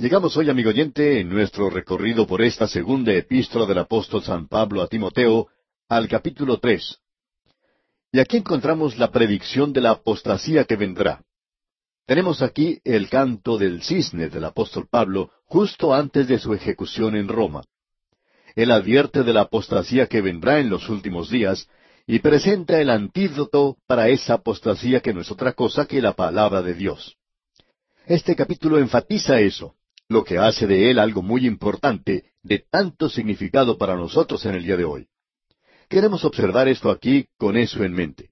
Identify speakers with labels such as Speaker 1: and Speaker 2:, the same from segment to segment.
Speaker 1: Llegamos hoy, amigo oyente, en nuestro recorrido por esta segunda epístola del apóstol San Pablo a Timoteo, al capítulo tres. Y aquí encontramos la predicción de la apostasía que vendrá. Tenemos aquí el canto del cisne del apóstol Pablo justo antes de su ejecución en Roma. Él advierte de la apostasía que vendrá en los últimos días y presenta el antídoto para esa apostasía que no es otra cosa que la palabra de Dios. Este capítulo enfatiza eso lo que hace de él algo muy importante, de tanto significado para nosotros en el día de hoy. Queremos observar esto aquí con eso en mente.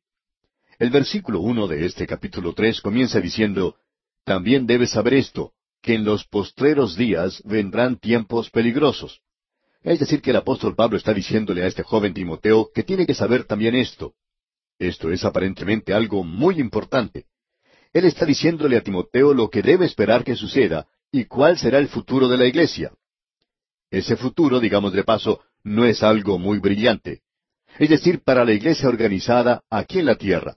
Speaker 1: El versículo uno de este capítulo tres comienza diciendo También debes saber esto, que en los postreros días vendrán tiempos peligrosos. Es decir, que el apóstol Pablo está diciéndole a este joven Timoteo que tiene que saber también esto. Esto es aparentemente algo muy importante. Él está diciéndole a Timoteo lo que debe esperar que suceda, ¿Y cuál será el futuro de la iglesia? Ese futuro, digamos de paso, no es algo muy brillante. Es decir, para la iglesia organizada aquí en la tierra.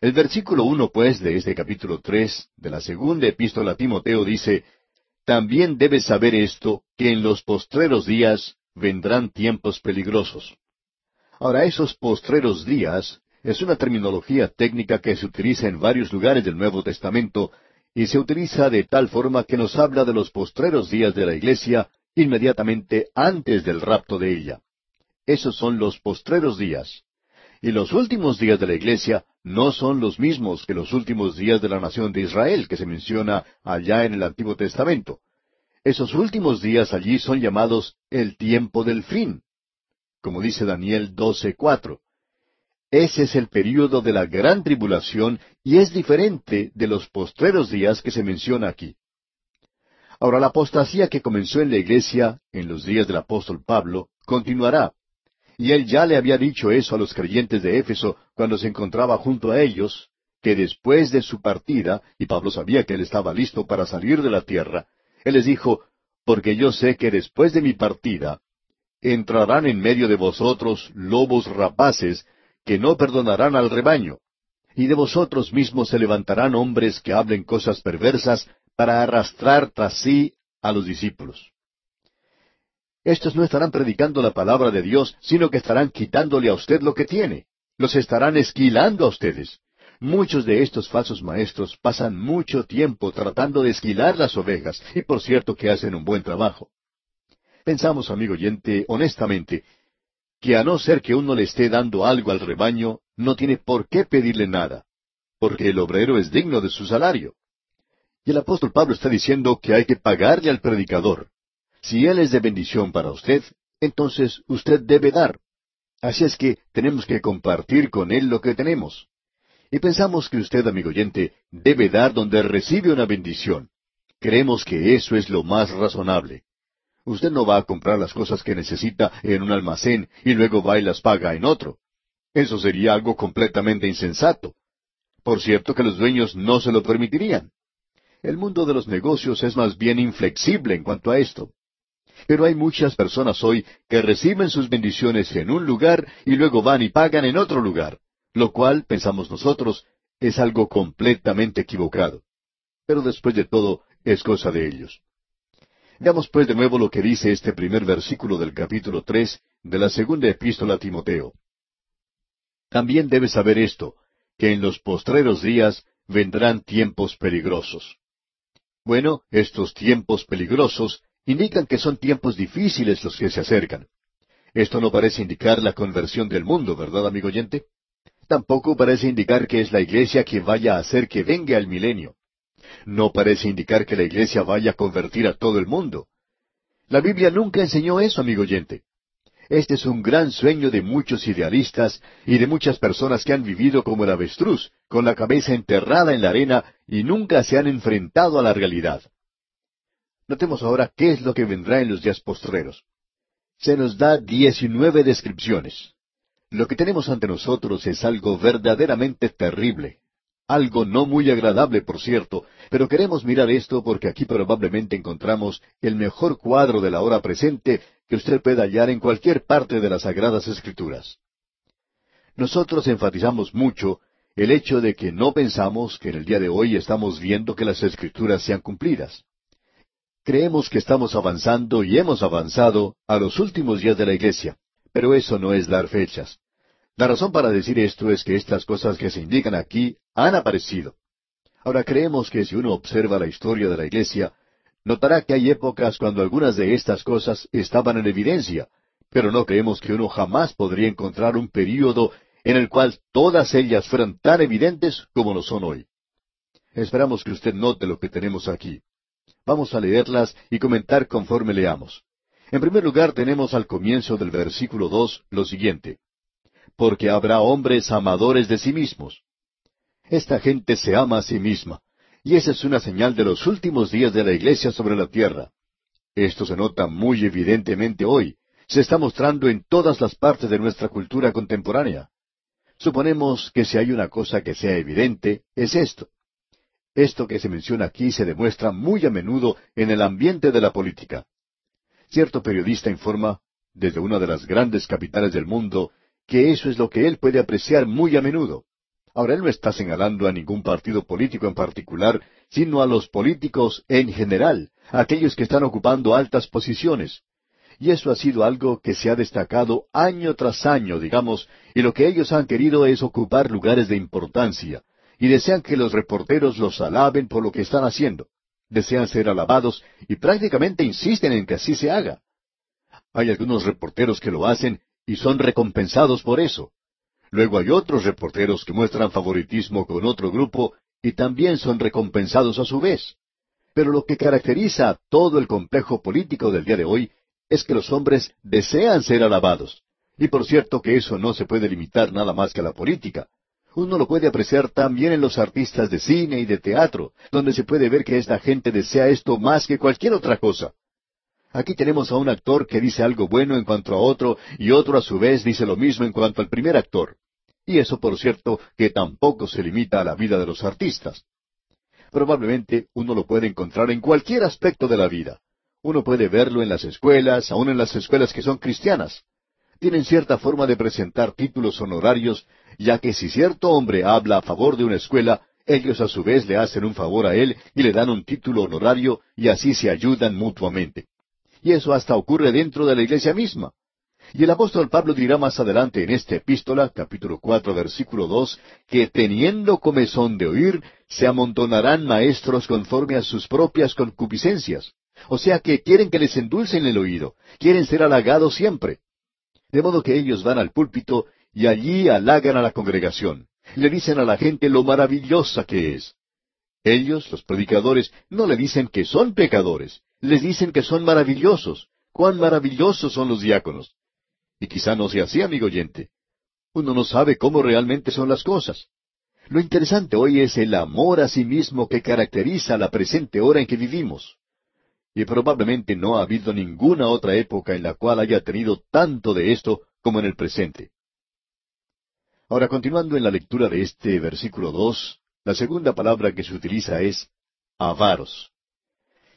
Speaker 1: El versículo uno, pues, de este capítulo tres de la segunda epístola a Timoteo dice, También debes saber esto, que en los postreros días vendrán tiempos peligrosos. Ahora, esos postreros días es una terminología técnica que se utiliza en varios lugares del Nuevo Testamento y se utiliza de tal forma que nos habla de los postreros días de la iglesia inmediatamente antes del rapto de ella. Esos son los postreros días. Y los últimos días de la iglesia no son los mismos que los últimos días de la nación de Israel que se menciona allá en el Antiguo Testamento. Esos últimos días allí son llamados el tiempo del fin, como dice Daniel 12:4. Ese es el período de la gran tribulación y es diferente de los postreros días que se menciona aquí. Ahora, la apostasía que comenzó en la iglesia en los días del apóstol Pablo continuará. Y él ya le había dicho eso a los creyentes de Éfeso cuando se encontraba junto a ellos, que después de su partida, y Pablo sabía que él estaba listo para salir de la tierra, él les dijo, porque yo sé que después de mi partida, entrarán en medio de vosotros lobos rapaces, que no perdonarán al rebaño. Y de vosotros mismos se levantarán hombres que hablen cosas perversas para arrastrar tras sí a los discípulos. Estos no estarán predicando la palabra de Dios, sino que estarán quitándole a usted lo que tiene. Los estarán esquilando a ustedes. Muchos de estos falsos maestros pasan mucho tiempo tratando de esquilar las ovejas, y por cierto que hacen un buen trabajo. Pensamos, amigo oyente, honestamente, que a no ser que uno le esté dando algo al rebaño, no tiene por qué pedirle nada, porque el obrero es digno de su salario. Y el apóstol Pablo está diciendo que hay que pagarle al predicador. Si él es de bendición para usted, entonces usted debe dar. Así es que tenemos que compartir con él lo que tenemos. Y pensamos que usted, amigo oyente, debe dar donde recibe una bendición. Creemos que eso es lo más razonable. Usted no va a comprar las cosas que necesita en un almacén y luego va y las paga en otro. Eso sería algo completamente insensato. Por cierto que los dueños no se lo permitirían. El mundo de los negocios es más bien inflexible en cuanto a esto. Pero hay muchas personas hoy que reciben sus bendiciones en un lugar y luego van y pagan en otro lugar, lo cual, pensamos nosotros, es algo completamente equivocado. Pero después de todo, es cosa de ellos. Veamos pues de nuevo lo que dice este primer versículo del capítulo tres de la segunda epístola a Timoteo. También debes saber esto, que en los postreros días vendrán tiempos peligrosos. Bueno, estos tiempos peligrosos indican que son tiempos difíciles los que se acercan. Esto no parece indicar la conversión del mundo, ¿verdad, amigo oyente? Tampoco parece indicar que es la iglesia que vaya a hacer que venga el milenio no parece indicar que la iglesia vaya a convertir a todo el mundo. La Biblia nunca enseñó eso, amigo oyente. Este es un gran sueño de muchos idealistas y de muchas personas que han vivido como el avestruz, con la cabeza enterrada en la arena y nunca se han enfrentado a la realidad. Notemos ahora qué es lo que vendrá en los días postreros. Se nos da diecinueve descripciones. Lo que tenemos ante nosotros es algo verdaderamente terrible, algo no muy agradable, por cierto, pero queremos mirar esto porque aquí probablemente encontramos el mejor cuadro de la hora presente que usted pueda hallar en cualquier parte de las Sagradas Escrituras. Nosotros enfatizamos mucho el hecho de que no pensamos que en el día de hoy estamos viendo que las Escrituras sean cumplidas. Creemos que estamos avanzando y hemos avanzado a los últimos días de la iglesia, pero eso no es dar fechas. La razón para decir esto es que estas cosas que se indican aquí han aparecido. Ahora creemos que si uno observa la historia de la iglesia, notará que hay épocas cuando algunas de estas cosas estaban en evidencia, pero no creemos que uno jamás podría encontrar un período en el cual todas ellas fueran tan evidentes como lo son hoy. Esperamos que usted note lo que tenemos aquí. Vamos a leerlas y comentar conforme leamos. En primer lugar tenemos al comienzo del versículo dos lo siguiente. Porque habrá hombres amadores de sí mismos. Esta gente se ama a sí misma, y esa es una señal de los últimos días de la iglesia sobre la tierra. Esto se nota muy evidentemente hoy, se está mostrando en todas las partes de nuestra cultura contemporánea. Suponemos que si hay una cosa que sea evidente, es esto. Esto que se menciona aquí se demuestra muy a menudo en el ambiente de la política. Cierto periodista informa, desde una de las grandes capitales del mundo, que eso es lo que él puede apreciar muy a menudo. Ahora, él no está señalando a ningún partido político en particular, sino a los políticos en general, aquellos que están ocupando altas posiciones. Y eso ha sido algo que se ha destacado año tras año, digamos, y lo que ellos han querido es ocupar lugares de importancia, y desean que los reporteros los alaben por lo que están haciendo. Desean ser alabados y prácticamente insisten en que así se haga. Hay algunos reporteros que lo hacen y son recompensados por eso. Luego hay otros reporteros que muestran favoritismo con otro grupo y también son recompensados a su vez. Pero lo que caracteriza a todo el complejo político del día de hoy es que los hombres desean ser alabados. Y por cierto que eso no se puede limitar nada más que a la política. Uno lo puede apreciar también en los artistas de cine y de teatro, donde se puede ver que esta gente desea esto más que cualquier otra cosa. Aquí tenemos a un actor que dice algo bueno en cuanto a otro, y otro a su vez dice lo mismo en cuanto al primer actor. Y eso, por cierto, que tampoco se limita a la vida de los artistas. Probablemente uno lo puede encontrar en cualquier aspecto de la vida. Uno puede verlo en las escuelas, aun en las escuelas que son cristianas. Tienen cierta forma de presentar títulos honorarios, ya que si cierto hombre habla a favor de una escuela, ellos a su vez le hacen un favor a él y le dan un título honorario y así se ayudan mutuamente. Y eso hasta ocurre dentro de la iglesia misma. Y el apóstol Pablo dirá más adelante en esta epístola, capítulo cuatro, versículo dos, que teniendo comezón de oír, se amontonarán maestros conforme a sus propias concupiscencias. O sea que quieren que les endulcen el oído, quieren ser halagados siempre. De modo que ellos van al púlpito y allí halagan a la congregación. Le dicen a la gente lo maravillosa que es. Ellos, los predicadores, no le dicen que son pecadores, les dicen que son maravillosos. Cuán maravillosos son los diáconos. Y quizá no sea así, amigo oyente. Uno no sabe cómo realmente son las cosas. Lo interesante hoy es el amor a sí mismo que caracteriza la presente hora en que vivimos. Y probablemente no ha habido ninguna otra época en la cual haya tenido tanto de esto como en el presente. Ahora, continuando en la lectura de este versículo dos, la segunda palabra que se utiliza es avaros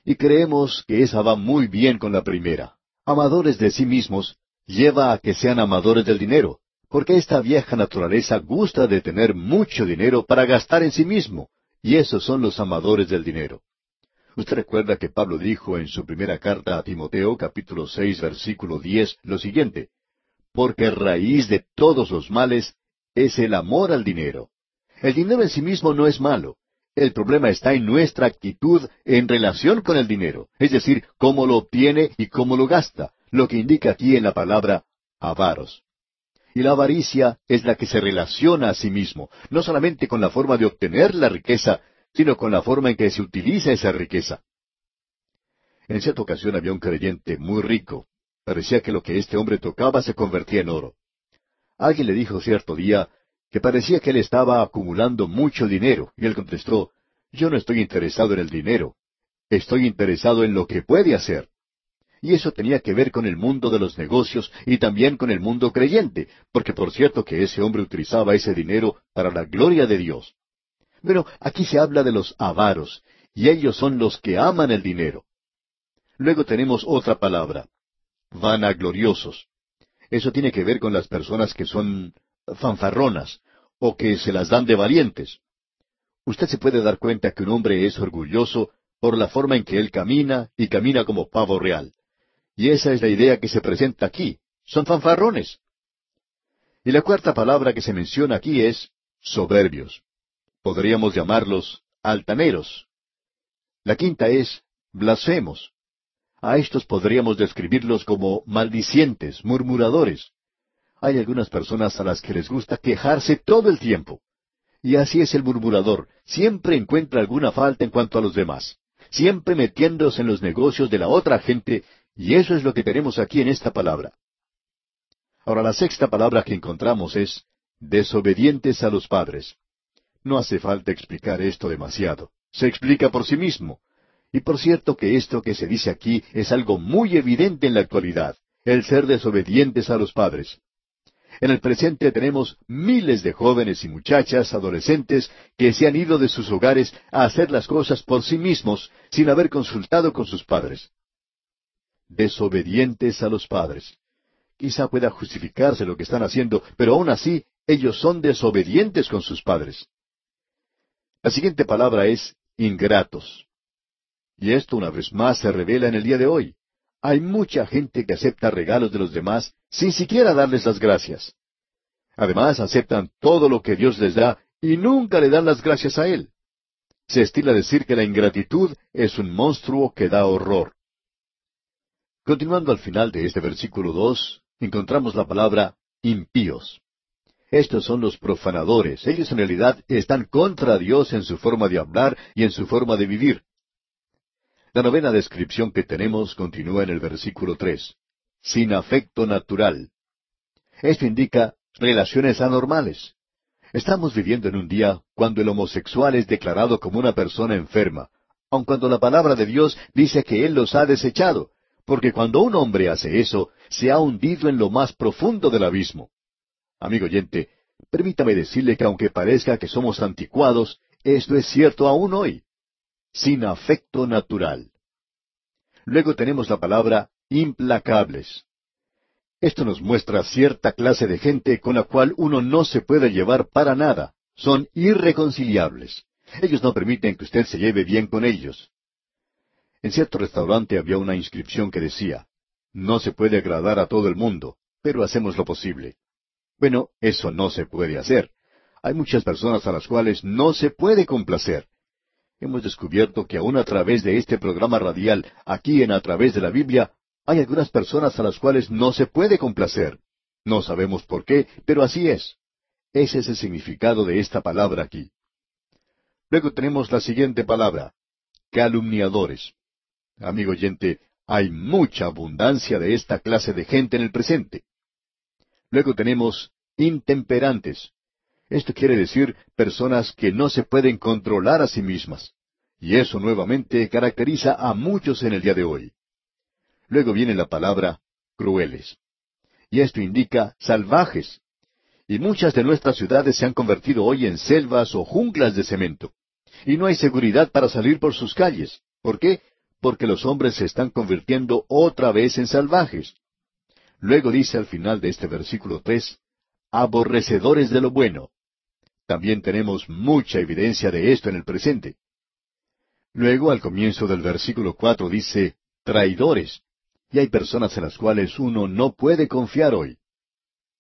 Speaker 1: y creemos que esa va muy bien con la primera. Amadores de sí mismos lleva a que sean amadores del dinero, porque esta vieja naturaleza gusta de tener mucho dinero para gastar en sí mismo, y esos son los amadores del dinero. Usted recuerda que Pablo dijo en su primera carta a Timoteo, capítulo seis, versículo diez, lo siguiente, porque raíz de todos los males es el amor al dinero. El dinero en sí mismo no es malo, el problema está en nuestra actitud en relación con el dinero, es decir, cómo lo obtiene y cómo lo gasta, lo que indica aquí en la palabra avaros. Y la avaricia es la que se relaciona a sí mismo, no solamente con la forma de obtener la riqueza, sino con la forma en que se utiliza esa riqueza. En cierta ocasión había un creyente muy rico. Parecía que lo que este hombre tocaba se convertía en oro. Alguien le dijo cierto día que parecía que él estaba acumulando mucho dinero, y él contestó, Yo no estoy interesado en el dinero, estoy interesado en lo que puede hacer. Y eso tenía que ver con el mundo de los negocios y también con el mundo creyente, porque por cierto que ese hombre utilizaba ese dinero para la gloria de Dios. Pero aquí se habla de los avaros, y ellos son los que aman el dinero. Luego tenemos otra palabra, vanagloriosos. Eso tiene que ver con las personas que son fanfarronas o que se las dan de valientes. Usted se puede dar cuenta que un hombre es orgulloso por la forma en que él camina y camina como pavo real. Y esa es la idea que se presenta aquí. Son fanfarrones. Y la cuarta palabra que se menciona aquí es soberbios. Podríamos llamarlos altaneros. La quinta es blasfemos. A estos podríamos describirlos como maldicientes, murmuradores. Hay algunas personas a las que les gusta quejarse todo el tiempo. Y así es el murmurador, siempre encuentra alguna falta en cuanto a los demás, siempre metiéndose en los negocios de la otra gente, y eso es lo que tenemos aquí en esta palabra. Ahora la sexta palabra que encontramos es desobedientes a los padres. No hace falta explicar esto demasiado. Se explica por sí mismo. Y por cierto que esto que se dice aquí es algo muy evidente en la actualidad, el ser desobedientes a los padres. En el presente tenemos miles de jóvenes y muchachas, adolescentes, que se han ido de sus hogares a hacer las cosas por sí mismos sin haber consultado con sus padres. Desobedientes a los padres. Quizá pueda justificarse lo que están haciendo, pero aún así ellos son desobedientes con sus padres. La siguiente palabra es ingratos. Y esto una vez más se revela en el día de hoy. Hay mucha gente que acepta regalos de los demás sin siquiera darles las gracias. Además, aceptan todo lo que Dios les da y nunca le dan las gracias a Él. Se estila decir que la ingratitud es un monstruo que da horror. Continuando al final de este versículo dos, encontramos la palabra impíos. Estos son los profanadores. Ellos en realidad están contra Dios en su forma de hablar y en su forma de vivir. La novena descripción que tenemos continúa en el versículo tres. Sin afecto natural. Esto indica relaciones anormales. Estamos viviendo en un día cuando el homosexual es declarado como una persona enferma, aun cuando la palabra de Dios dice que Él los ha desechado, porque cuando un hombre hace eso, se ha hundido en lo más profundo del abismo. Amigo oyente, permítame decirle que aunque parezca que somos anticuados, esto es cierto aún hoy. Sin afecto natural. Luego tenemos la palabra implacables. Esto nos muestra cierta clase de gente con la cual uno no se puede llevar para nada. Son irreconciliables. Ellos no permiten que usted se lleve bien con ellos. En cierto restaurante había una inscripción que decía, no se puede agradar a todo el mundo, pero hacemos lo posible. Bueno, eso no se puede hacer. Hay muchas personas a las cuales no se puede complacer. Hemos descubierto que aún a través de este programa radial, aquí en A través de la Biblia, hay algunas personas a las cuales no se puede complacer. No sabemos por qué, pero así es. Ese es el significado de esta palabra aquí. Luego tenemos la siguiente palabra, calumniadores. Amigo oyente, hay mucha abundancia de esta clase de gente en el presente. Luego tenemos intemperantes. Esto quiere decir personas que no se pueden controlar a sí mismas. Y eso nuevamente caracteriza a muchos en el día de hoy. Luego viene la palabra crueles. Y esto indica salvajes. Y muchas de nuestras ciudades se han convertido hoy en selvas o junglas de cemento. Y no hay seguridad para salir por sus calles. ¿Por qué? Porque los hombres se están convirtiendo otra vez en salvajes. Luego dice al final de este versículo tres, aborrecedores de lo bueno. También tenemos mucha evidencia de esto en el presente. Luego, al comienzo del versículo cuatro dice, traidores. Y hay personas en las cuales uno no puede confiar hoy.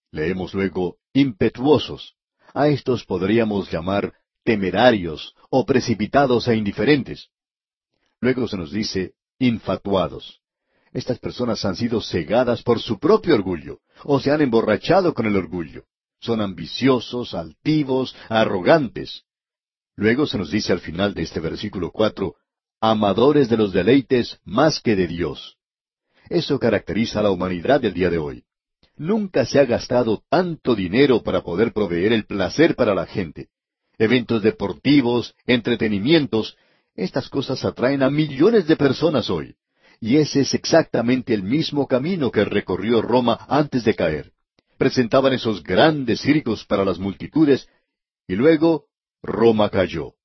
Speaker 1: Leemos luego, impetuosos. A estos podríamos llamar temerarios o precipitados e indiferentes. Luego se nos dice, infatuados. Estas personas han sido cegadas por su propio orgullo, o se han emborrachado con el orgullo. Son ambiciosos, altivos, arrogantes. Luego se nos dice al final de este versículo cuatro, amadores de los deleites más que de Dios. Eso caracteriza a la humanidad del día de hoy. Nunca se ha gastado tanto dinero para poder proveer el placer para la gente. Eventos deportivos, entretenimientos, estas cosas atraen a millones de personas hoy. Y ese es exactamente el mismo camino que recorrió Roma antes de caer. Presentaban esos grandes circos para las multitudes y luego Roma cayó.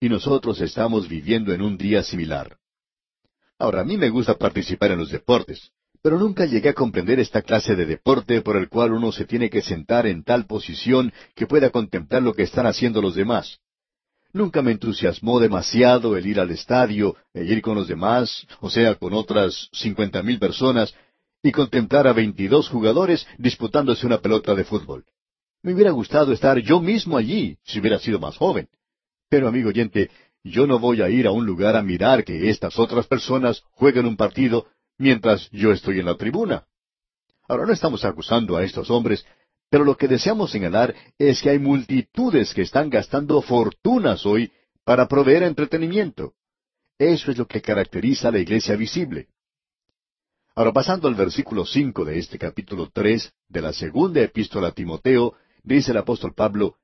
Speaker 1: Y nosotros estamos viviendo en un día similar. Ahora, a mí me gusta participar en los deportes, pero nunca llegué a comprender esta clase de deporte por el cual uno se tiene que sentar en tal posición que pueda contemplar lo que están haciendo los demás. Nunca me entusiasmó demasiado el ir al estadio e ir con los demás, o sea, con otras cincuenta mil personas, y contemplar a veintidós jugadores disputándose una pelota de fútbol. Me hubiera gustado estar yo mismo allí, si hubiera sido más joven. Pero, amigo oyente, yo no voy a ir a un lugar a mirar que estas otras personas jueguen un partido mientras yo estoy en la tribuna. Ahora no estamos acusando a estos hombres, pero lo que deseamos señalar es que hay multitudes que están gastando fortunas hoy para proveer entretenimiento. Eso es lo que caracteriza a la iglesia visible. Ahora pasando al versículo cinco de este capítulo tres de la segunda epístola a Timoteo, dice el apóstol Pablo,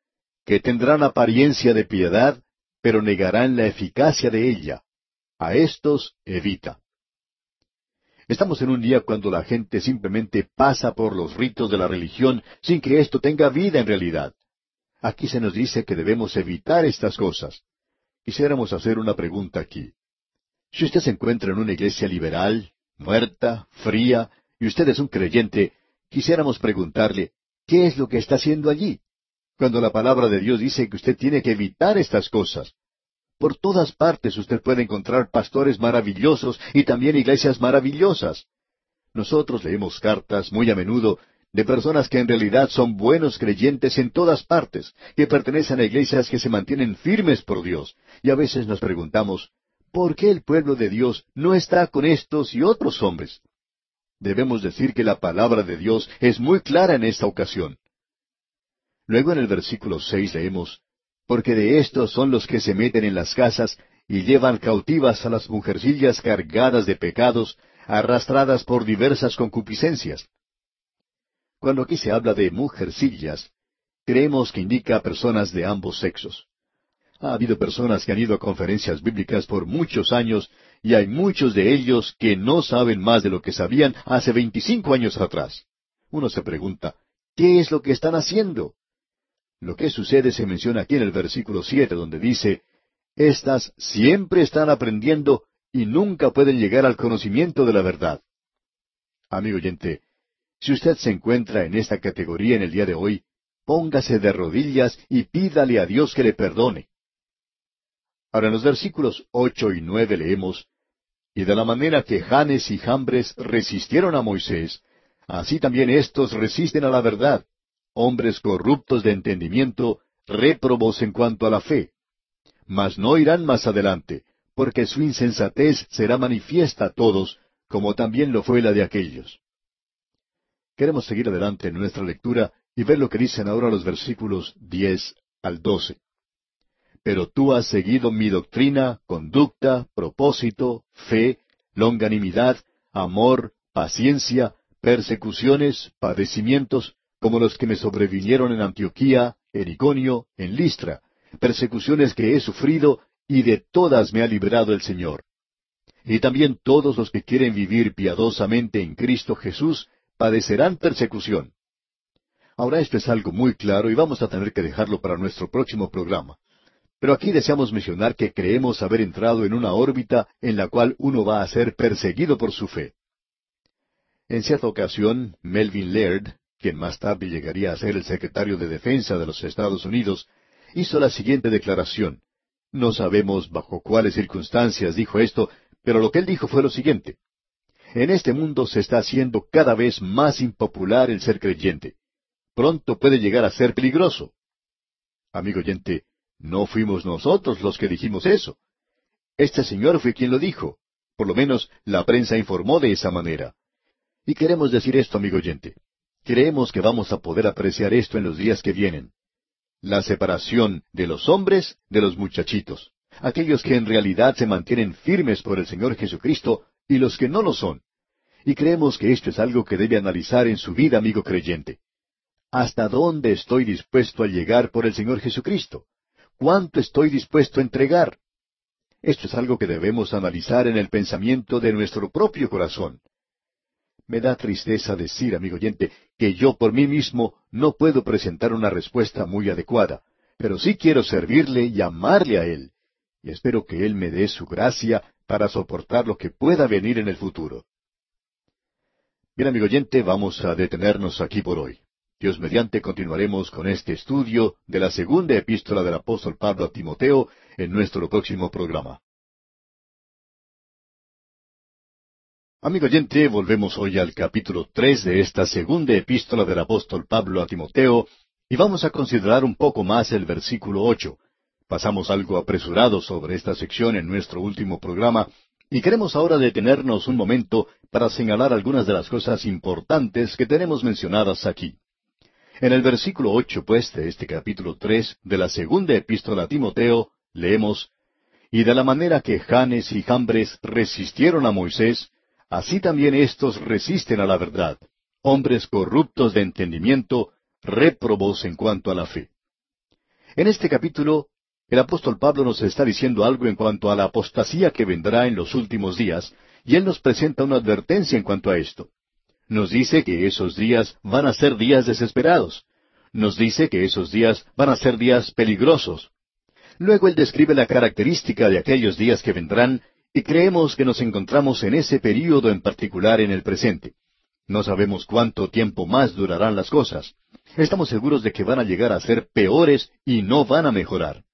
Speaker 1: que tendrán apariencia de piedad, pero negarán la eficacia de ella. A estos evita. Estamos en un día cuando la gente simplemente pasa por los ritos de la religión sin que esto tenga vida en realidad. Aquí se nos dice que debemos evitar estas cosas. Quisiéramos hacer una pregunta aquí. Si usted se encuentra en una iglesia liberal, muerta, fría, y usted es un creyente, quisiéramos preguntarle, ¿qué es lo que está haciendo allí? Cuando la palabra de Dios dice que usted tiene que evitar estas cosas. Por todas partes usted puede encontrar pastores maravillosos y también iglesias maravillosas. Nosotros leemos cartas muy a menudo de personas que en realidad son buenos creyentes en todas partes, que pertenecen a iglesias que se mantienen firmes por Dios, y a veces nos preguntamos, ¿por qué el pueblo de Dios no está con estos y otros hombres? Debemos decir que la palabra de Dios es muy clara en esta ocasión. Luego en el versículo seis leemos, porque de estos son los que se meten en las casas y llevan cautivas a las mujercillas cargadas de pecados, arrastradas por diversas concupiscencias. Cuando aquí se habla de mujercillas, creemos que indica a personas de ambos sexos. Ha habido personas que han ido a conferencias bíblicas por muchos años y hay muchos de ellos que no saben más de lo que sabían hace veinticinco años atrás. Uno se pregunta, ¿qué es lo que están haciendo? Lo que sucede se menciona aquí en el versículo siete, donde dice, Estas siempre están aprendiendo y nunca pueden llegar al conocimiento de la verdad. Amigo oyente, si usted se encuentra en esta categoría en el día de hoy, póngase de rodillas y pídale a Dios que le perdone. Ahora en los versículos ocho y nueve leemos, Y de la manera que Janes y Jambres resistieron a Moisés, así también éstos resisten a la verdad, hombres corruptos de entendimiento, réprobos en cuanto a la fe. Mas no irán más adelante, porque su insensatez será manifiesta a todos, como también lo fue la de aquellos. Queremos seguir adelante en nuestra lectura y ver lo que dicen ahora los versículos diez al doce. Pero tú has seguido mi doctrina, conducta, propósito, fe, longanimidad, amor, paciencia, persecuciones, padecimientos, como los que me sobrevinieron en Antioquía, en Iconio, en Listra, persecuciones que he sufrido, y de todas me ha librado el Señor. Y también todos los que quieren vivir piadosamente en Cristo Jesús padecerán persecución. Ahora esto es algo muy claro y vamos a tener que dejarlo para nuestro próximo programa. Pero aquí deseamos mencionar que creemos haber entrado en una órbita en la cual uno va a ser perseguido por su fe. En cierta ocasión, Melvin Laird, quien más tarde llegaría a ser el secretario de Defensa de los Estados Unidos, hizo la siguiente declaración. No sabemos bajo cuáles circunstancias dijo esto, pero lo que él dijo fue lo siguiente. En este mundo se está haciendo cada vez más impopular el ser creyente. Pronto puede llegar a ser peligroso. Amigo oyente, no fuimos nosotros los que dijimos eso. Este señor fue quien lo dijo. Por lo menos la prensa informó de esa manera. Y queremos decir esto, amigo oyente. Creemos que vamos a poder apreciar esto en los días que vienen. La separación de los hombres de los muchachitos. Aquellos que en realidad se mantienen firmes por el Señor Jesucristo y los que no lo son. Y creemos que esto es algo que debe analizar en su vida, amigo creyente. ¿Hasta dónde estoy dispuesto a llegar por el Señor Jesucristo? ¿Cuánto estoy dispuesto a entregar? Esto es algo que debemos analizar en el pensamiento de nuestro propio corazón. Me da tristeza decir, amigo oyente, que yo por mí mismo no puedo presentar una respuesta muy adecuada, pero sí quiero servirle y amarle a Él, y espero que Él me dé su gracia para soportar lo que pueda venir en el futuro. Bien, amigo oyente, vamos a detenernos aquí por hoy. Dios mediante continuaremos con este estudio de la segunda epístola del apóstol Pablo a Timoteo en nuestro próximo programa. Amigo oyente, volvemos hoy al capítulo tres de esta segunda epístola del apóstol Pablo a Timoteo y vamos a considerar un poco más el versículo ocho. Pasamos algo apresurado sobre esta sección en nuestro último programa y queremos ahora detenernos un momento para señalar algunas de las cosas importantes que tenemos mencionadas aquí. En el versículo ocho, pues, de este capítulo tres de la segunda epístola a Timoteo, leemos Y de la manera que Janes y Jambres resistieron a Moisés, así también éstos resisten a la verdad, hombres corruptos de entendimiento, réprobos en cuanto a la fe. En este capítulo, el apóstol Pablo nos está diciendo algo en cuanto a la apostasía que vendrá en los últimos días, y él nos presenta una advertencia en cuanto a esto. Nos dice que esos días van a ser días desesperados. Nos dice que esos días van a ser días peligrosos. Luego él describe la característica de aquellos días que vendrán y creemos que nos encontramos en ese período en particular en el presente. No sabemos cuánto tiempo más durarán las cosas. Estamos seguros de que van a llegar a ser peores y no van a mejorar.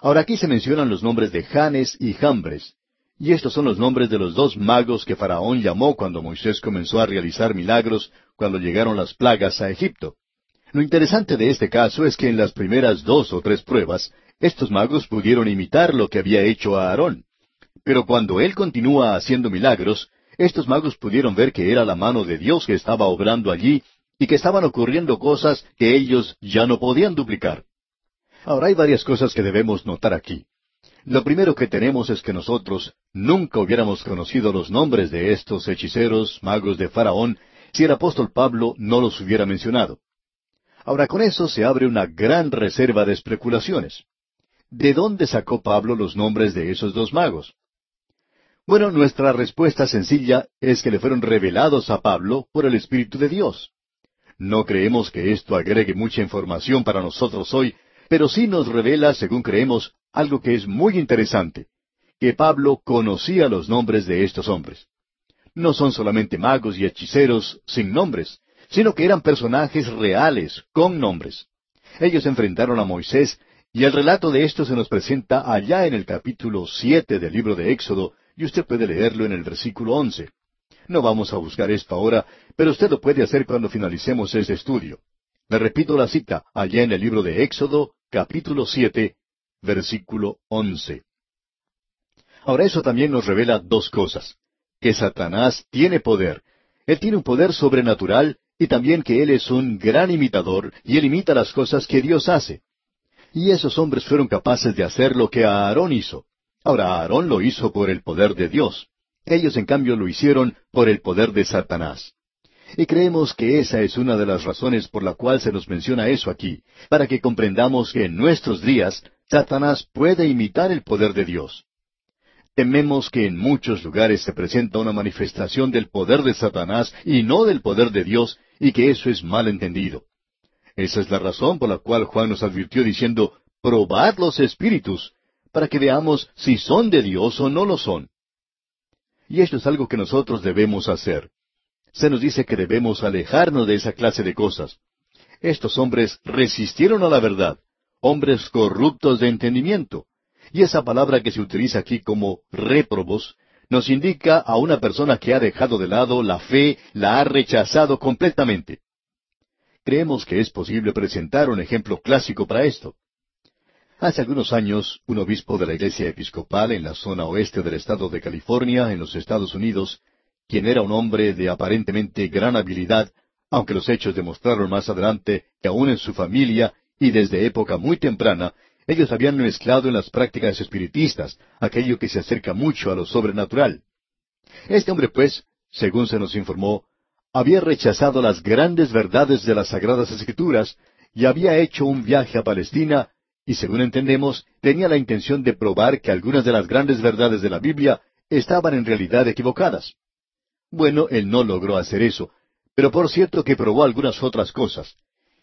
Speaker 1: Ahora aquí se mencionan los nombres de Janes y Jambres, y estos son los nombres de los dos magos que Faraón llamó cuando Moisés comenzó a realizar milagros cuando llegaron las plagas a Egipto. Lo interesante de este caso es que en las primeras dos o tres pruebas, estos magos pudieron imitar lo que había hecho a Aarón. Pero cuando él continúa haciendo milagros, estos magos pudieron ver que era la mano de Dios que estaba obrando allí y que estaban ocurriendo cosas que ellos ya no podían duplicar. Ahora hay varias cosas que debemos notar aquí. Lo primero que tenemos es que nosotros nunca hubiéramos conocido los nombres de estos hechiceros, magos de Faraón, si el apóstol Pablo no los hubiera mencionado. Ahora con eso se abre una gran reserva de especulaciones. ¿De dónde sacó Pablo los nombres de esos dos magos? Bueno, nuestra respuesta sencilla es que le fueron revelados a Pablo por el Espíritu de Dios. No creemos que esto agregue mucha información para nosotros hoy, pero sí nos revela, según creemos, algo que es muy interesante, que Pablo conocía los nombres de estos hombres. No son solamente magos y hechiceros sin nombres, sino que eran personajes reales, con nombres. Ellos enfrentaron a Moisés, y el relato de esto se nos presenta allá en el capítulo siete del libro de Éxodo, y usted puede leerlo en el versículo once. No vamos a buscar esto ahora, pero usted lo puede hacer cuando finalicemos este estudio. Le repito la cita, allá en el libro de Éxodo, capítulo siete, versículo once. Ahora eso también nos revela dos cosas. Que Satanás tiene poder. Él tiene un poder sobrenatural y también que Él es un gran imitador y Él imita las cosas que Dios hace. Y esos hombres fueron capaces de hacer lo que Aarón hizo. Ahora Aarón lo hizo por el poder de Dios. Ellos en cambio lo hicieron por el poder de Satanás. Y creemos que esa es una de las razones por la cual se nos menciona eso aquí, para que comprendamos que en nuestros días Satanás puede imitar el poder de Dios. Tememos que en muchos lugares se presenta una manifestación del poder de Satanás y no del poder de Dios, y que eso es mal entendido. Esa es la razón por la cual Juan nos advirtió diciendo, probad los espíritus, para que veamos si son de Dios o no lo son. Y esto es algo que nosotros debemos hacer se nos dice que debemos alejarnos de esa clase de cosas. Estos hombres resistieron a la verdad, hombres corruptos de entendimiento. Y esa palabra que se utiliza aquí como réprobos nos indica a una persona que ha dejado de lado la fe, la ha rechazado completamente. Creemos que es posible presentar un ejemplo clásico para esto. Hace algunos años, un obispo de la Iglesia Episcopal en la zona oeste del estado de California, en los Estados Unidos, quien era un hombre de aparentemente gran habilidad, aunque los hechos demostraron más adelante que aún en su familia y desde época muy temprana, ellos habían mezclado en las prácticas espiritistas aquello que se acerca mucho a lo sobrenatural. Este hombre, pues, según se nos informó, había rechazado las grandes verdades de las Sagradas Escrituras y había hecho un viaje a Palestina y, según entendemos, tenía la intención de probar que algunas de las grandes verdades de la Biblia estaban en realidad equivocadas. Bueno, él no logró hacer eso, pero por cierto que probó algunas otras cosas.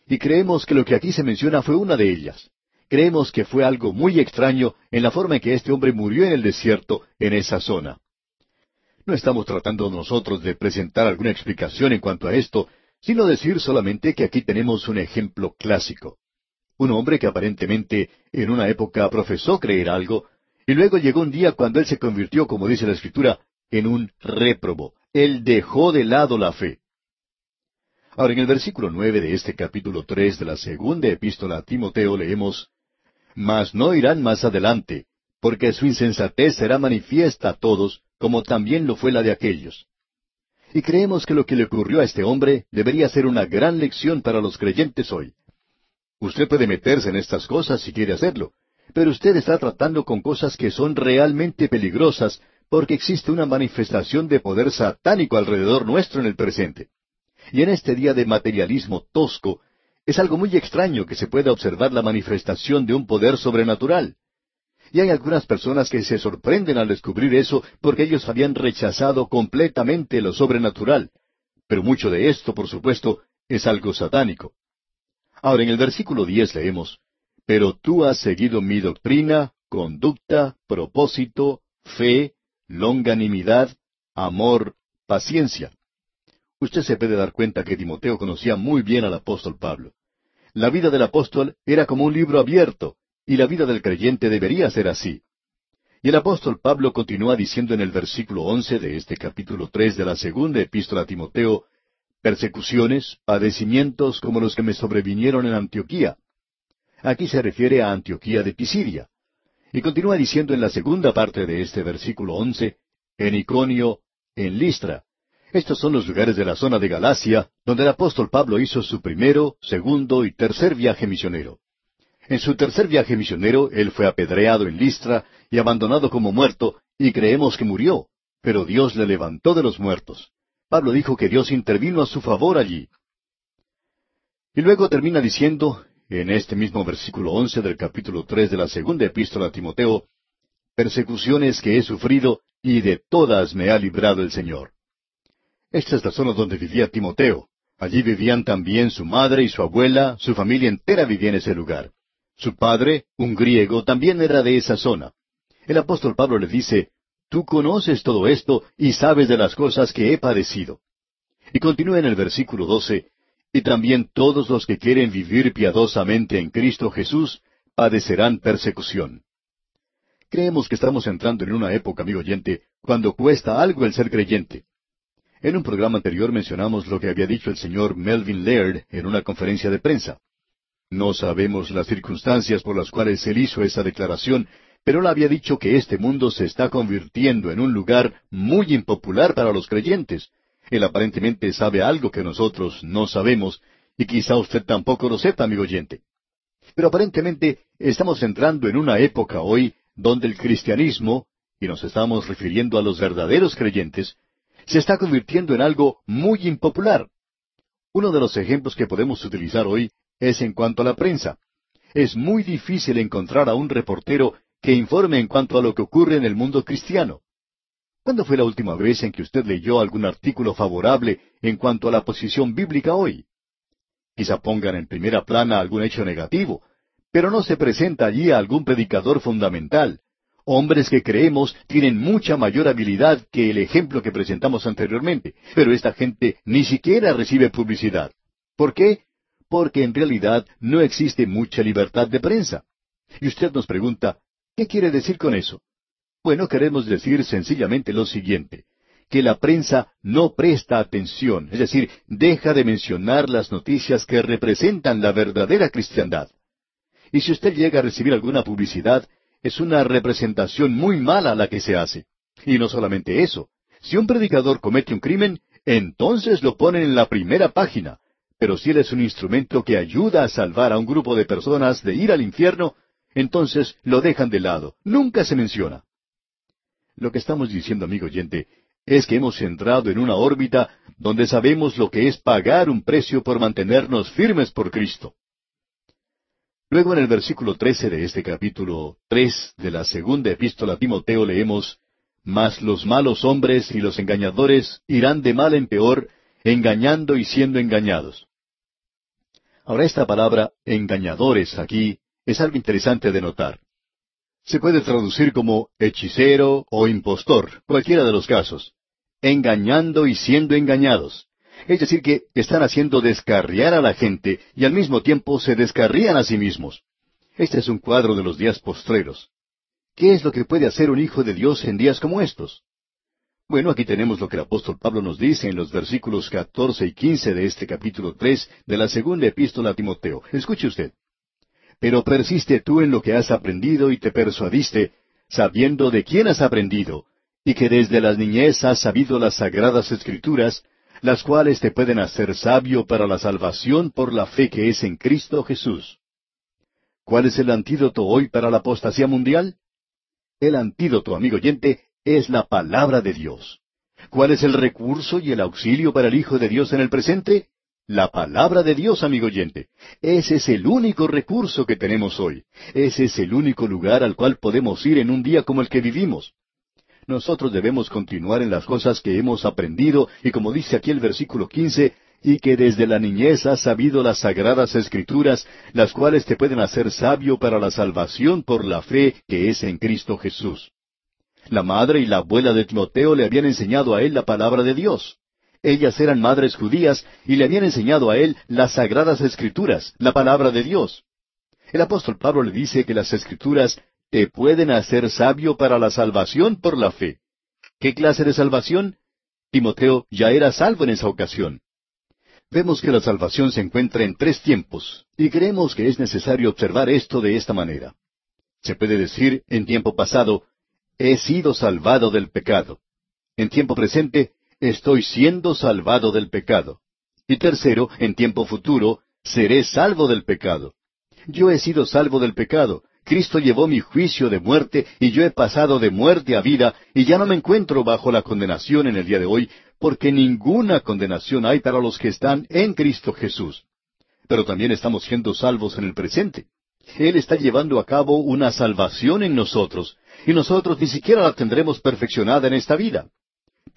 Speaker 1: Y creemos que lo que aquí se menciona fue una de ellas. Creemos que fue algo muy extraño en la forma en que este hombre murió en el desierto, en esa zona. No estamos tratando nosotros de presentar alguna explicación en cuanto a esto, sino decir solamente que aquí tenemos un ejemplo clásico. Un hombre que aparentemente en una época profesó creer algo, y luego llegó un día cuando él se convirtió, como dice la Escritura, en un réprobo. Él dejó de lado la fe. Ahora, en el versículo nueve de este capítulo tres de la segunda epístola a Timoteo leemos Mas no irán más adelante, porque su insensatez será manifiesta a todos, como también lo fue la de aquellos. Y creemos que lo que le ocurrió a este hombre debería ser una gran lección para los creyentes hoy. Usted puede meterse en estas cosas si quiere hacerlo, pero usted está tratando con cosas que son realmente peligrosas porque existe una manifestación de poder satánico alrededor nuestro en el presente. Y en este día de materialismo tosco, es algo muy extraño que se pueda observar la manifestación de un poder sobrenatural. Y hay algunas personas que se sorprenden al descubrir eso porque ellos habían rechazado completamente lo sobrenatural. Pero mucho de esto, por supuesto, es algo satánico. Ahora en el versículo diez leemos, Pero tú has seguido mi doctrina, conducta, propósito, fe, longanimidad, amor, paciencia. Usted se puede dar cuenta que Timoteo conocía muy bien al apóstol Pablo. La vida del apóstol era como un libro abierto, y la vida del creyente debería ser así. Y el apóstol Pablo continúa diciendo en el versículo once de este capítulo tres de la segunda epístola a Timoteo, persecuciones, padecimientos como los que me sobrevinieron en Antioquía. Aquí se refiere a Antioquía de Pisidia. Y continúa diciendo en la segunda parte de este versículo once, en Iconio, en Listra, estos son los lugares de la zona de Galacia donde el apóstol Pablo hizo su primero, segundo y tercer viaje misionero. En su tercer viaje misionero él fue apedreado en Listra y abandonado como muerto, y creemos que murió, pero Dios le levantó de los muertos. Pablo dijo que Dios intervino a su favor allí. Y luego termina diciendo, en este mismo versículo once del capítulo tres de la segunda epístola a Timoteo, persecuciones que he sufrido, y de todas me ha librado el Señor. Esta es la zona donde vivía Timoteo. Allí vivían también su madre y su abuela, su familia entera vivía en ese lugar. Su padre, un griego, también era de esa zona. El apóstol Pablo le dice, Tú conoces todo esto y sabes de las cosas que he padecido. Y continúa en el versículo doce, Y también todos los que quieren vivir piadosamente en Cristo Jesús padecerán persecución. Creemos que estamos entrando en una época, amigo oyente, cuando cuesta algo el ser creyente. En un programa anterior mencionamos lo que había dicho el señor Melvin Laird en una conferencia de prensa. No sabemos las circunstancias por las cuales él hizo esa declaración, pero él había dicho que este mundo se está convirtiendo en un lugar muy impopular para los creyentes. Él aparentemente sabe algo que nosotros no sabemos, y quizá usted tampoco lo sepa, amigo oyente. Pero aparentemente estamos entrando en una época hoy donde el cristianismo, y nos estamos refiriendo a los verdaderos creyentes, se está convirtiendo en algo muy impopular. Uno de los ejemplos que podemos utilizar hoy es en cuanto a la prensa. Es muy difícil encontrar a un reportero que informe en cuanto a lo que ocurre en el mundo cristiano. ¿Cuándo fue la última vez en que usted leyó algún artículo favorable en cuanto a la posición bíblica hoy? Quizá pongan en primera plana algún hecho negativo, pero no se presenta allí algún predicador fundamental, Hombres que creemos tienen mucha mayor habilidad que el ejemplo que presentamos anteriormente, pero esta gente ni siquiera recibe publicidad. ¿Por qué? Porque en realidad no existe mucha libertad de prensa. Y usted nos pregunta, ¿qué quiere decir con eso? Bueno, queremos decir sencillamente lo siguiente, que la prensa no presta atención, es decir, deja de mencionar las noticias que representan la verdadera cristiandad. Y si usted llega a recibir alguna publicidad, es una representación muy mala la que se hace. Y no solamente eso. Si un predicador comete un crimen, entonces lo ponen en la primera página. Pero si él es un instrumento que ayuda a salvar a un grupo de personas de ir al infierno, entonces lo dejan de lado. Nunca se menciona. Lo que estamos diciendo, amigo oyente, es que hemos entrado en una órbita donde sabemos lo que es pagar un precio por mantenernos firmes por Cristo. Luego en el versículo trece de este capítulo tres de la segunda epístola a Timoteo leemos Mas los malos hombres y los engañadores irán de mal en peor, engañando y siendo engañados. Ahora esta palabra engañadores aquí es algo interesante de notar. Se puede traducir como hechicero o impostor, cualquiera de los casos. Engañando y siendo engañados. Es decir, que están haciendo descarriar a la gente y al mismo tiempo se descarrían a sí mismos. Este es un cuadro de los días postreros. ¿Qué es lo que puede hacer un hijo de Dios en días como estos? Bueno, aquí tenemos lo que el apóstol Pablo nos dice en los versículos catorce y quince de este capítulo tres de la segunda epístola a Timoteo. Escuche usted. Pero persiste tú en lo que has aprendido y te persuadiste, sabiendo de quién has aprendido, y que desde la niñez has sabido las sagradas escrituras, las cuales te pueden hacer sabio para la salvación por la fe que es en Cristo Jesús. ¿Cuál es el antídoto hoy para la apostasía mundial? El antídoto, amigo oyente, es la palabra de Dios. ¿Cuál es el recurso y el auxilio para el Hijo de Dios en el presente? La palabra de Dios, amigo oyente. Ese es el único recurso que tenemos hoy. Ese es el único lugar al cual podemos ir en un día como el que vivimos. Nosotros debemos continuar en las cosas que hemos aprendido y como dice aquí el versículo quince, y que desde la niñez has sabido las sagradas escrituras, las cuales te pueden hacer sabio para la salvación por la fe que es en Cristo Jesús. La madre y la abuela de Timoteo le habían enseñado a él la palabra de Dios. Ellas eran madres judías y le habían enseñado a él las sagradas escrituras, la palabra de Dios. El apóstol Pablo le dice que las escrituras te pueden hacer sabio para la salvación por la fe. ¿Qué clase de salvación? Timoteo ya era salvo en esa ocasión. Vemos que la salvación se encuentra en tres tiempos, y creemos que es necesario observar esto de esta manera. Se puede decir en tiempo pasado, he sido salvado del pecado. En tiempo presente, estoy siendo salvado del pecado. Y tercero, en tiempo futuro, seré salvo del pecado. Yo he sido salvo del pecado. Cristo llevó mi juicio de muerte y yo he pasado de muerte a vida y ya no me encuentro bajo la condenación en el día de hoy, porque ninguna condenación hay para los que están en Cristo Jesús. Pero también estamos siendo salvos en el presente. Él está llevando a cabo una salvación en nosotros, y nosotros ni siquiera la tendremos perfeccionada en esta vida.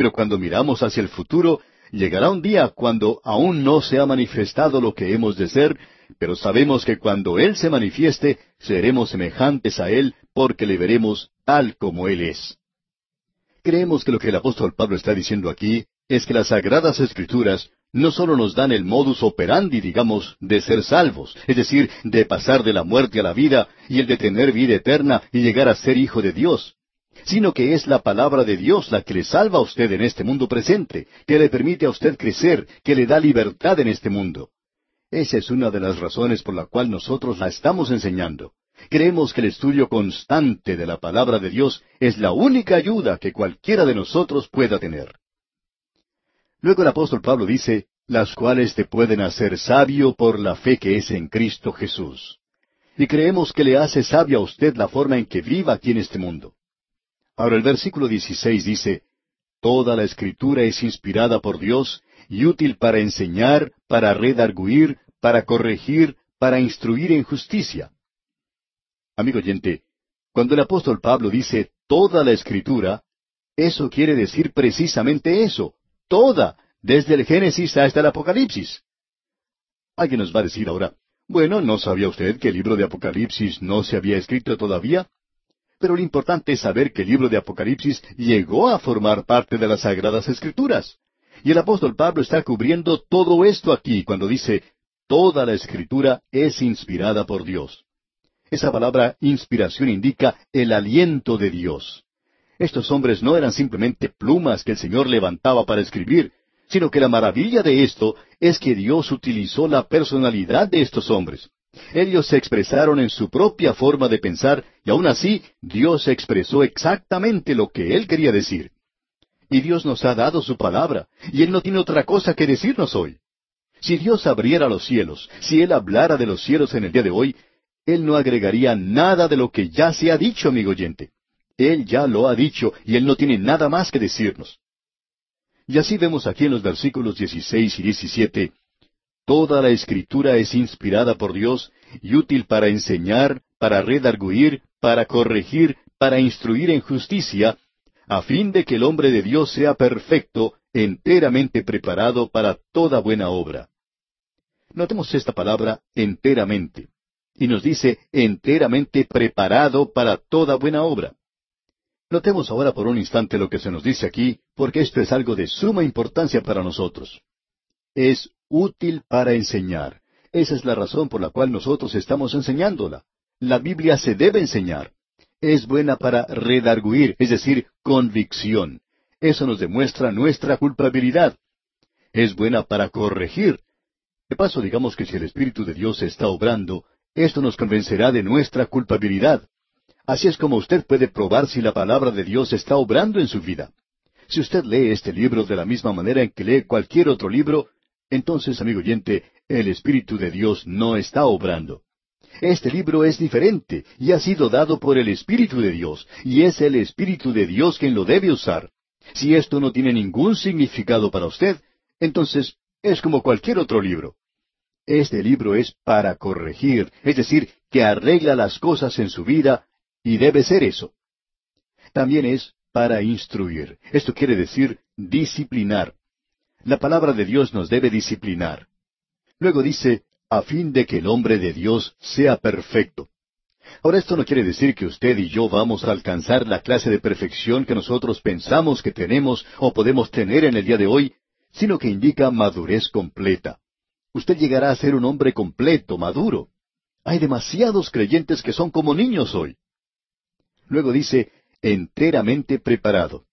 Speaker 1: Pero cuando miramos hacia el futuro, llegará un día cuando aún no se ha manifestado lo que hemos de ser, pero sabemos que cuando Él se manifieste, seremos semejantes a Él porque le veremos tal como Él es. Creemos que lo que el apóstol Pablo está diciendo aquí es que las sagradas escrituras no solo nos dan el modus operandi, digamos, de ser salvos, es decir, de pasar de la muerte a la vida y el de tener vida eterna y llegar a ser hijo de Dios, sino que es la palabra de Dios la que le salva a usted en este mundo presente, que le permite a usted crecer, que le da libertad en este mundo. Esa es una de las razones por la cual nosotros la estamos enseñando. Creemos que el estudio constante de la palabra de Dios es la única ayuda que cualquiera de nosotros pueda tener. Luego el apóstol Pablo dice, las cuales te pueden hacer sabio por la fe que es en Cristo Jesús. Y creemos que le hace sabio a usted la forma en que viva aquí en este mundo. Ahora el versículo 16 dice, Toda la escritura es inspirada por Dios y útil para enseñar, para redarguir, para corregir, para instruir en justicia. Amigo oyente, cuando el apóstol Pablo dice toda la escritura, eso quiere decir precisamente eso, toda, desde el Génesis hasta el Apocalipsis. Alguien nos va a decir ahora, bueno, ¿no sabía usted que el libro de Apocalipsis no se había escrito todavía? Pero lo importante es saber que el libro de Apocalipsis llegó a formar parte de las Sagradas Escrituras. Y el apóstol Pablo está cubriendo todo esto aquí cuando dice, toda la escritura es inspirada por Dios. Esa palabra inspiración indica el aliento de Dios. Estos hombres no eran simplemente plumas que el Señor levantaba para escribir, sino que la maravilla de esto es que Dios utilizó la personalidad de estos hombres. Ellos se expresaron en su propia forma de pensar y aún así Dios expresó exactamente lo que Él quería decir. Y Dios nos ha dado su palabra, y Él no tiene otra cosa que decirnos hoy. Si Dios abriera los cielos, si Él hablara de los cielos en el día de hoy, Él no agregaría nada de lo que ya se ha dicho, amigo oyente. Él ya lo ha dicho y Él no tiene nada más que decirnos. Y así vemos aquí en los versículos 16 y 17, Toda la escritura es inspirada por Dios y útil para enseñar, para redarguir, para corregir, para instruir en justicia, a fin de que el hombre de Dios sea perfecto, enteramente preparado para toda buena obra. Notemos esta palabra enteramente. Y nos dice enteramente preparado para toda buena obra. Notemos ahora por un instante lo que se nos dice aquí, porque esto es algo de suma importancia para nosotros. es útil para enseñar. Esa es la razón por la cual nosotros estamos enseñándola. La Biblia se debe enseñar. Es buena para redarguir, es decir, convicción. Eso nos demuestra nuestra culpabilidad. Es buena para corregir. De paso, digamos que si el Espíritu de Dios está obrando, esto nos convencerá de nuestra culpabilidad. Así es como usted puede probar si la palabra de Dios está obrando en su vida. Si usted lee este libro de la misma manera en que lee cualquier otro libro, entonces, amigo oyente, el Espíritu de Dios no está obrando. Este libro es diferente y ha sido dado por el Espíritu de Dios, y es el Espíritu de Dios quien lo debe usar. Si esto no tiene ningún significado para usted, entonces es como cualquier otro libro. Este libro es para corregir, es decir, que arregla las cosas en su vida, y debe ser eso. También es para instruir. Esto quiere decir disciplinar. La palabra de Dios nos debe disciplinar. Luego dice, a fin de que el hombre de Dios sea perfecto. Ahora esto no quiere decir que usted y yo vamos a alcanzar la clase de perfección que nosotros pensamos que tenemos o podemos tener en el día de hoy, sino que indica madurez completa. Usted llegará a ser un hombre completo, maduro. Hay demasiados creyentes que son como niños hoy. Luego dice, enteramente preparado.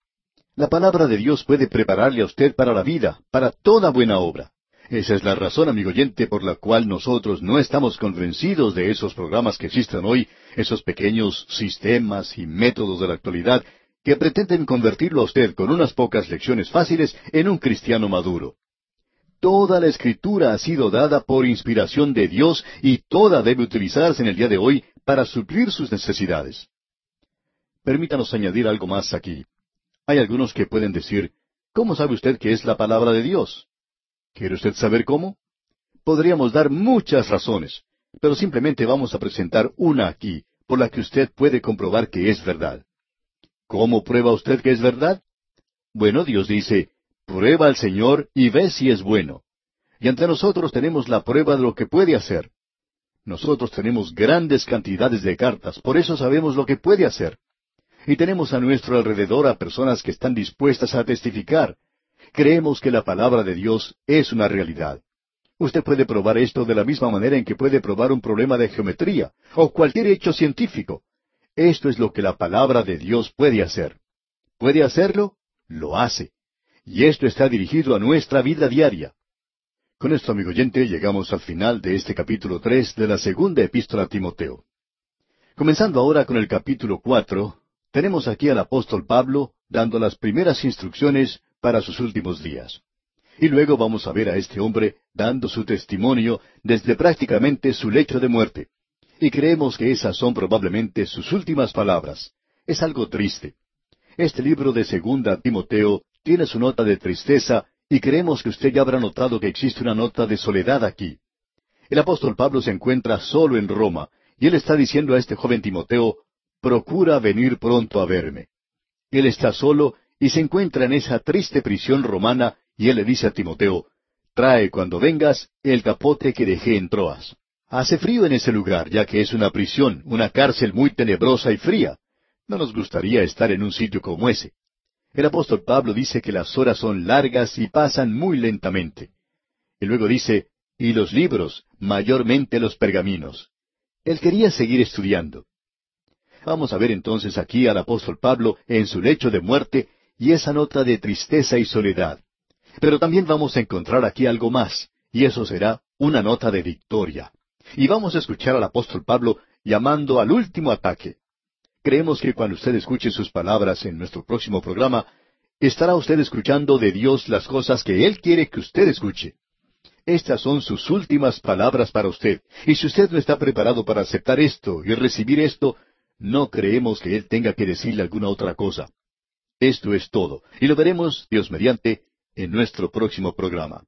Speaker 1: La palabra de Dios puede prepararle a usted para la vida, para toda buena obra. Esa es la razón, amigo oyente, por la cual nosotros no estamos convencidos de esos programas que existen hoy, esos pequeños sistemas y métodos de la actualidad, que pretenden convertirlo a usted con unas pocas lecciones fáciles en un cristiano maduro. Toda la escritura ha sido dada por inspiración de Dios y toda debe utilizarse en el día de hoy para suplir sus necesidades. Permítanos añadir algo más aquí. Hay algunos que pueden decir, ¿cómo sabe usted que es la palabra de Dios? ¿Quiere usted saber cómo? Podríamos dar muchas razones, pero simplemente vamos a presentar una aquí, por la que usted puede comprobar que es verdad. ¿Cómo prueba usted que es verdad? Bueno, Dios dice, prueba al Señor y ve si es bueno. Y ante nosotros tenemos la prueba de lo que puede hacer. Nosotros tenemos grandes cantidades de cartas, por eso sabemos lo que puede hacer y tenemos a nuestro alrededor a personas que están dispuestas a testificar. Creemos que la palabra de Dios es una realidad. Usted puede probar esto de la misma manera en que puede probar un problema de geometría o cualquier hecho científico. Esto es lo que la palabra de Dios puede hacer. ¿Puede hacerlo? Lo hace. Y esto está dirigido a nuestra vida diaria. Con esto, amigo oyente, llegamos al final de este capítulo tres de la segunda epístola a Timoteo. Comenzando ahora con el capítulo cuatro, tenemos aquí al apóstol Pablo dando las primeras instrucciones para sus últimos días. Y luego vamos a ver a este hombre dando su testimonio desde prácticamente su lecho de muerte. Y creemos que esas son probablemente sus últimas palabras. Es algo triste. Este libro de Segunda Timoteo tiene su nota de tristeza y creemos que usted ya habrá notado que existe una nota de soledad aquí. El apóstol Pablo se encuentra solo en Roma y él está diciendo a este joven Timoteo, procura venir pronto a verme. Él está solo y se encuentra en esa triste prisión romana y él le dice a Timoteo, trae cuando vengas el capote que dejé en Troas. Hace frío en ese lugar, ya que es una prisión, una cárcel muy tenebrosa y fría. No nos gustaría estar en un sitio como ese. El apóstol Pablo dice que las horas son largas y pasan muy lentamente. Y luego dice, y los libros, mayormente los pergaminos. Él quería seguir estudiando. Vamos a ver entonces aquí al apóstol Pablo en su lecho de muerte y esa nota de tristeza y soledad. Pero también vamos a encontrar aquí algo más, y eso será una nota de victoria. Y vamos a escuchar al apóstol Pablo llamando al último ataque. Creemos que cuando usted escuche sus palabras en nuestro próximo programa, estará usted escuchando de Dios las cosas que Él quiere que usted escuche. Estas son sus últimas palabras para usted, y si usted no está preparado para aceptar esto y recibir esto, no creemos que Él tenga que decirle alguna otra cosa. Esto es todo, y lo veremos, Dios mediante, en nuestro próximo programa.